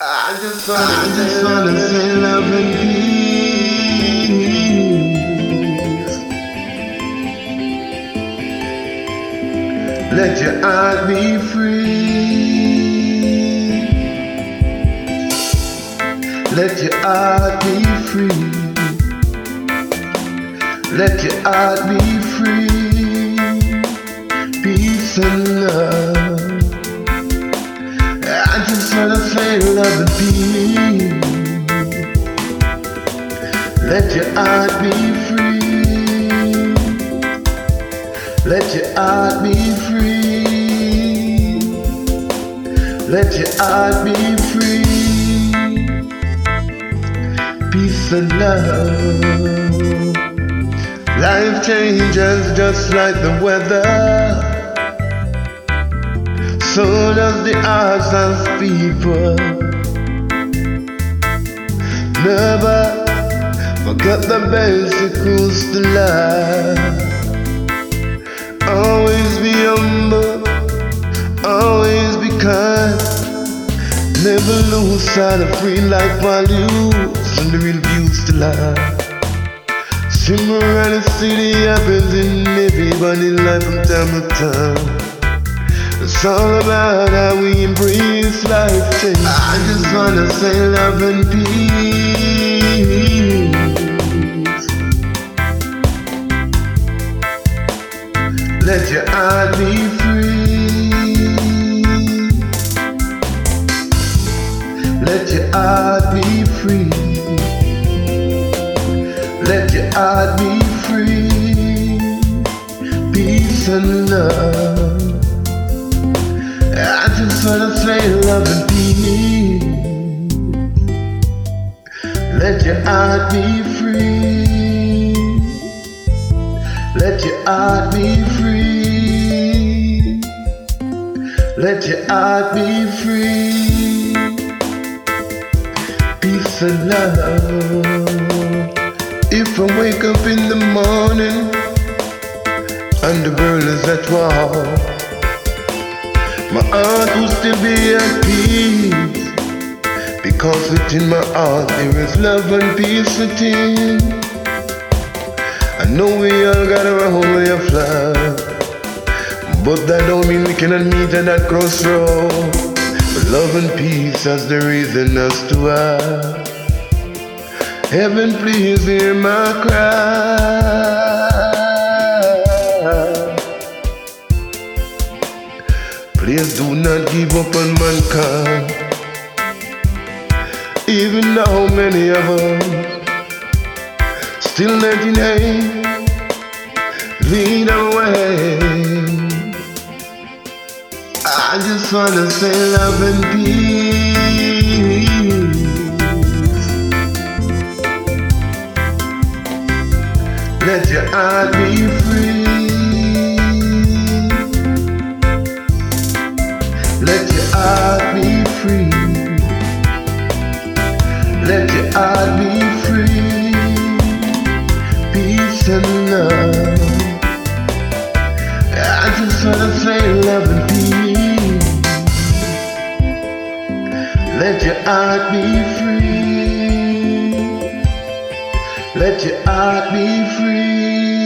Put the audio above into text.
I just wanna, I just wanna say love and peace. Let your heart be free. Let your heart be free. Let your heart be free. Peace and love. Just. Let your heart be free. Let your heart be free. Let your heart be free. Peace and love. Life changes just like the weather. So does the hearts of people. Never forget the basic rules to life. Always be humble, always be kind. Never lose sight of free life values and the real views to life. Simmer around the city happens in everybody's life from time to time. It's all about how we embrace life change. I just wanna say love and peace. Let your heart be free. Let your heart be free. Let your heart be free. Peace and love. I just wanna say love and peace. Let your heart be free. Let your heart be free. Let your heart be free. Peace and love. If I wake up in the morning the is at war, my heart will still be at peace. Because within my heart there is love and peace within. I know we all got our own way of life. But that don't mean we cannot meet at that crossroad. But love and peace has the reason us to have. Heaven, please hear my cry. Do not give up on mankind. Even though many of us still letting hate lead our way. I just wanna say love and peace. Let your heart be free. Let your heart be free. Let your heart be free. Peace and love. I just wanna say love and peace. Let your heart be free. Let your heart be free.